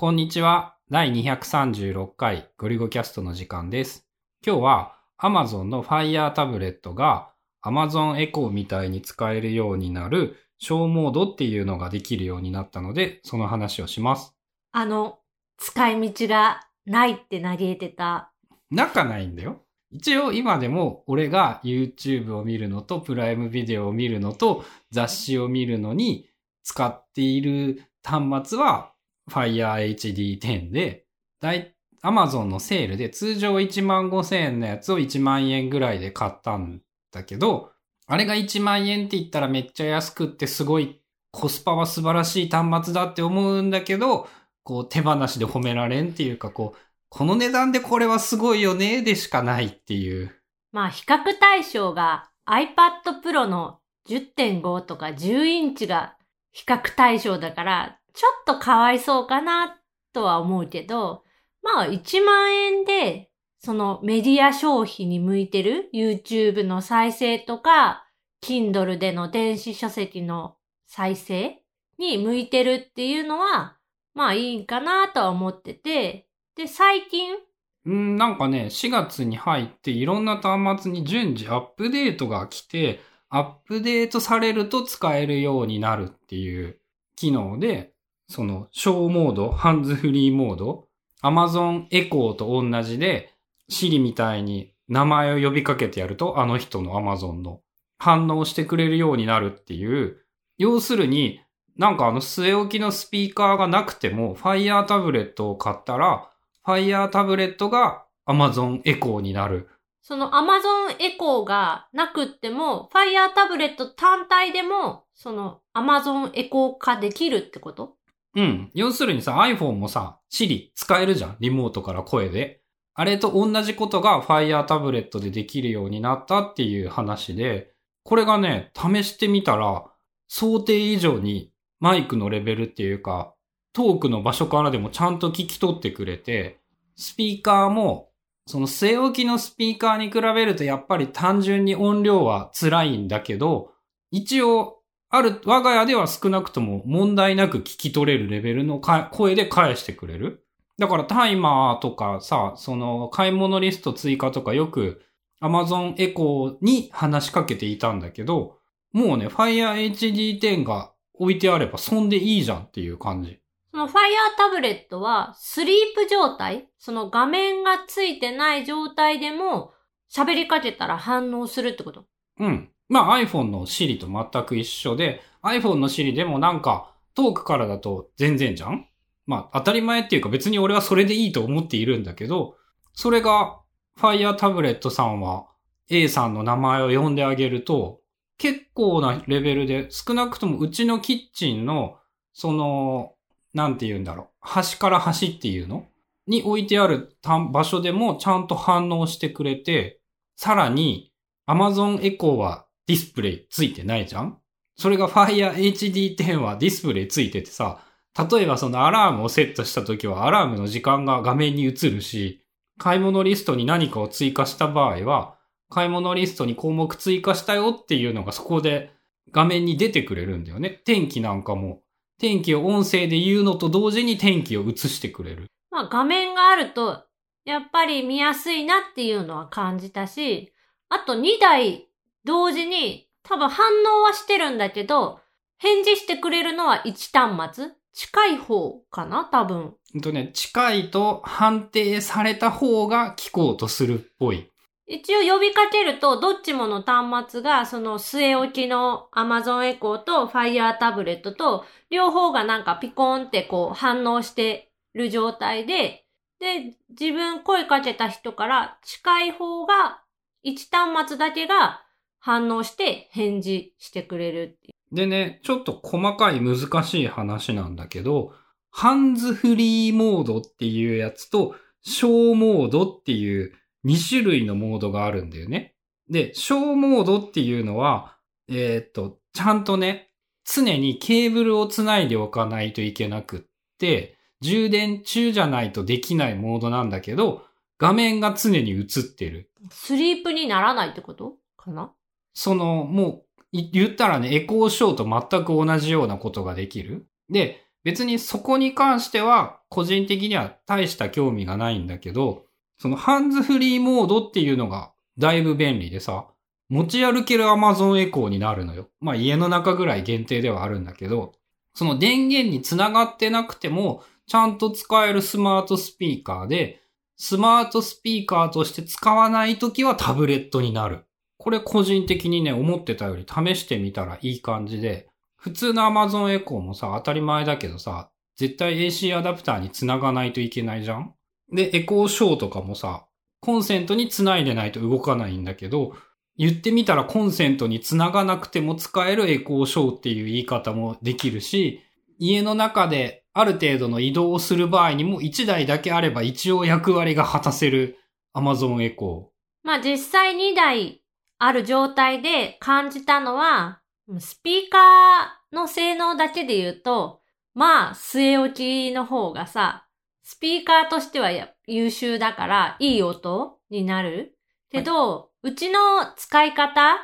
こんにちは。第236回ゴリゴキャストの時間です。今日は Amazon の Fire タブレットが Amazon Echo みたいに使えるようになる小モードっていうのができるようになったので、その話をします。あの、使い道がないって嘆いてた。仲ないんだよ。一応今でも俺が YouTube を見るのとプライムビデオを見るのと雑誌を見るのに使っている端末は Fire HD10 で、だい、Amazon のセールで通常1万5千円のやつを1万円ぐらいで買ったんだけど、あれが1万円って言ったらめっちゃ安くってすごいコスパは素晴らしい端末だって思うんだけど、こう手放しで褒められんっていうかこう、この値段でこれはすごいよねでしかないっていう。まあ、比較対象が iPad Pro の10.5とか10インチが比較対象だから、ちょっとかわいそうかなとは思うけど、まあ、1万円で、そのメディア消費に向いてる YouTube の再生とか、Kindle での電子書籍の再生に向いてるっていうのは、まあいいんかなとは思ってて、で、最近、うん、なんかね、4月に入っていろんな端末に順次アップデートが来て、アップデートされると使えるようになるっていう機能で、その小モード、ハンズフリーモード、Amazon Echo と同じで、Siri みたいに名前を呼びかけてやると、あの人の Amazon の反応してくれるようになるっていう、要するに、なんかあの据え置きのスピーカーがなくても、Fire タブレットを買ったら、Fire タブレットが Amazon Echo になる。その Amazon Echo がなくっても、Fire タブレット単体でも、その Amazon Echo 化できるってこと？うん。要するにさ、iPhone もさ、Siri 使えるじゃん。リモートから声で。あれと同じことが Fire タブレットでできるようになったっていう話で、これがね、試してみたら、想定以上にマイクのレベルっていうか、トークの場所からでもちゃんと聞き取ってくれて、スピーカーも、その据え置きのスピーカーに比べるとやっぱり単純に音量は辛いんだけど、一応、ある、我が家では少なくとも問題なく聞き取れるレベルのか声で返してくれる。だからタイマーとかさ、その買い物リスト追加とかよく Amazon Echo に話しかけていたんだけど、もうね、Fire HD10 が置いてあればそんでいいじゃんっていう感じ。その Fire タブレットは、スリープ状態その画面がついてない状態でも、喋りかけたら反応するってこと？うん。まあ iPhone の Siri と全く一緒で、iPhone の Siri でもなんかトークからだと全然じゃん？まあ当たり前っていうか別に俺はそれでいいと思っているんだけど、それが Fire タブレットさんは A さんの名前を呼んであげると、結構なレベルで少なくともうちのキッチンの、その、なんて言うんだろう、端から端っていうの？に置いてある場所でもちゃんと反応してくれて、さらに Amazon Echo はディスプレイついてないじゃん？それが Fire HD10 はディスプレイついててさ、例えばそのアラームをセットした時はアラームの時間が画面に映るし、買い物リストに何かを追加した場合は、買い物リストに項目追加したよっていうのがそこで画面に出てくれるんだよね。天気なんかも、天気を音声で言うのと同時に天気を映してくれる。まあ画面があると、やっぱり見やすいなっていうのは感じたし、あと2台同時に多分反応はしてるんだけど、返事してくれるのは1端末？近い方かな？多分。うんとね、近いと判定された方が聞こうとするっぽい。一応呼びかけると、どっちもの端末が、その据え置きの Amazon Echo と Fire タブレットと、両方がなんかピコンってこう反応してる状態で、で、自分声かけた人から近い方が、1端末だけが反応して返事してくれる。でね、ちょっと細かい難しい話なんだけど、ハンズフリーモードっていうやつと、小モードっていう2種類のモードがあるんだよね。で、小モードっていうのは、えーっと、ちゃんとね、常にケーブルをつないでおかないといけなくって、充電中じゃないとできないモードなんだけど、画面が常に映ってる。スリープにならないってことかな？その、もう、言ったらね、エコーショーと全く同じようなことができる。で、別にそこに関しては個人的には大した興味がないんだけど、そのハンズフリーモードっていうのがだいぶ便利でさ、持ち歩ける Amazon エコーになるのよ。まあ家の中ぐらい限定ではあるんだけど、その電源につながってなくても、ちゃんと使えるスマートスピーカーで、スマートスピーカーとして使わないときはタブレットになる。これ個人的にね、思ってたより試してみたらいい感じで、普通の Amazon エコーもさ、当たり前だけどさ、絶対 AC アダプターにつながないといけないじゃんで、エコーショーとかもさ、コンセントにつないでないと動かないんだけど、言ってみたらコンセントにつながなくても使えるエコーショーっていう言い方もできるし、家の中である程度の移動をする場合にも1台だけあれば一応役割が果たせる Amazon エコー。まあ実際2台ある状態で感じたのは、スピーカーの性能だけで言うと、まあ、据え置きの方がさ、スピーカーとしては優秀だから、いい音になる。けど、はい、うちの使い方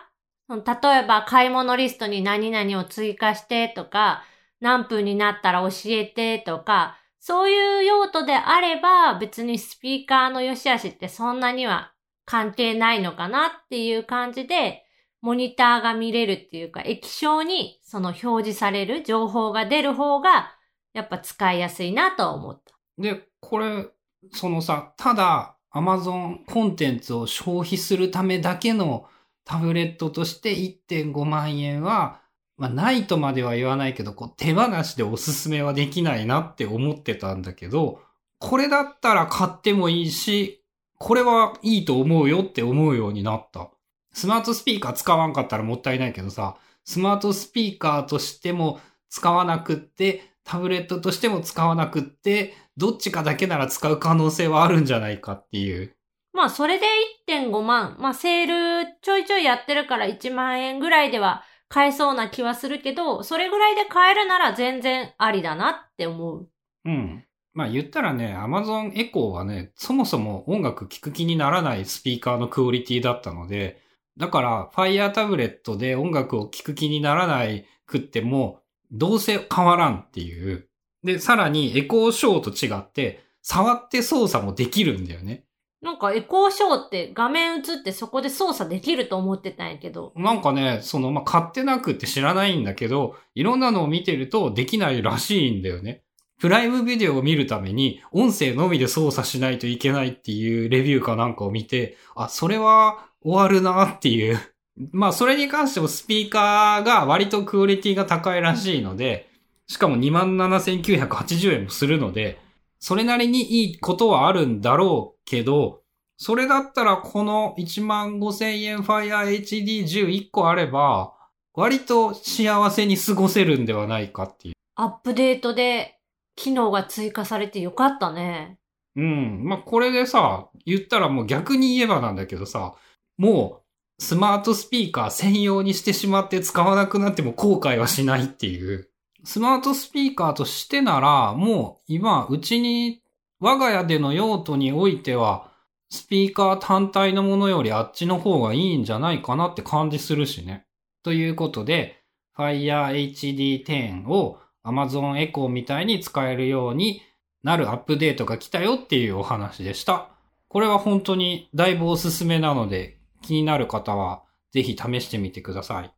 例えば買い物リストに何々を追加してとか、何分になったら教えてとか、そういう用途であれば別にスピーカーの良し悪しってそんなには関係ないのかなっていう感じで、モニターが見れるっていうか、液晶にその表示される情報が出る方が、やっぱ使いやすいなと思った。で、これ、そのさ、ただ Amazon コンテンツを消費するためだけのタブレットとして1.5万円は、まあ、ないとまでは言わないけど、こう手放しでおすすめはできないなって思ってたんだけど、これだったら買ってもいいし、これはいいと思うよって思うようになった。スマートスピーカー使わんかったらもったいないけどさ、スマートスピーカーとしても使わなくって、タブレットとしても使わなくって、どっちかだけなら使う可能性はあるんじゃないかっていう。まあ、それで1.5万。まあ、セールちょいちょいやってるから1万円ぐらいでは買えそうな気はするけど、それぐらいで買えるなら全然ありだなって思う。うん。まあ言ったらね、Amazon Echo はね、そもそも音楽聴く気にならないスピーカーのクオリティだったので、だから、Fire タブレットで音楽を聴く気にならないくっても、どうせ変わらんっていう。で、さらにエコーショーと違って、触って操作もできるんだよね。なんかエコーショーって画面映ってそこで操作できると思ってたんやけど。なんかね、その、まあ、買ってなくって知らないんだけど、いろんなのを見てるとできないらしいんだよね。プライムビデオを見るために音声のみで操作しないといけないっていうレビューかなんかを見て、あ、それは終わるなっていう。まあ、それに関してもスピーカーが割とクオリティが高いらしいので、しかも27,980円もするので、それなりにいいことはあるんだろうけど、それだったらこの15,000円 Fire HD11 個あれば、割と幸せに過ごせるんではないかっていう。アップデートで機能が追加されてよかったね。うん。まあ、これでさ、言ったらもう逆に言えばなんだけどさ、もう、スマートスピーカー専用にしてしまって使わなくなっても後悔はしないっていう。スマートスピーカーとしてなら、もう今、うちに、我が家での用途においては、スピーカー単体のものよりあっちの方がいいんじゃないかなって感じするしね。ということで、Fire HD 10を Amazon Echo みたいに使えるようになるアップデートが来たよっていうお話でした。これは本当にだいぶおすすめなので、気になる方はぜひ試してみてください。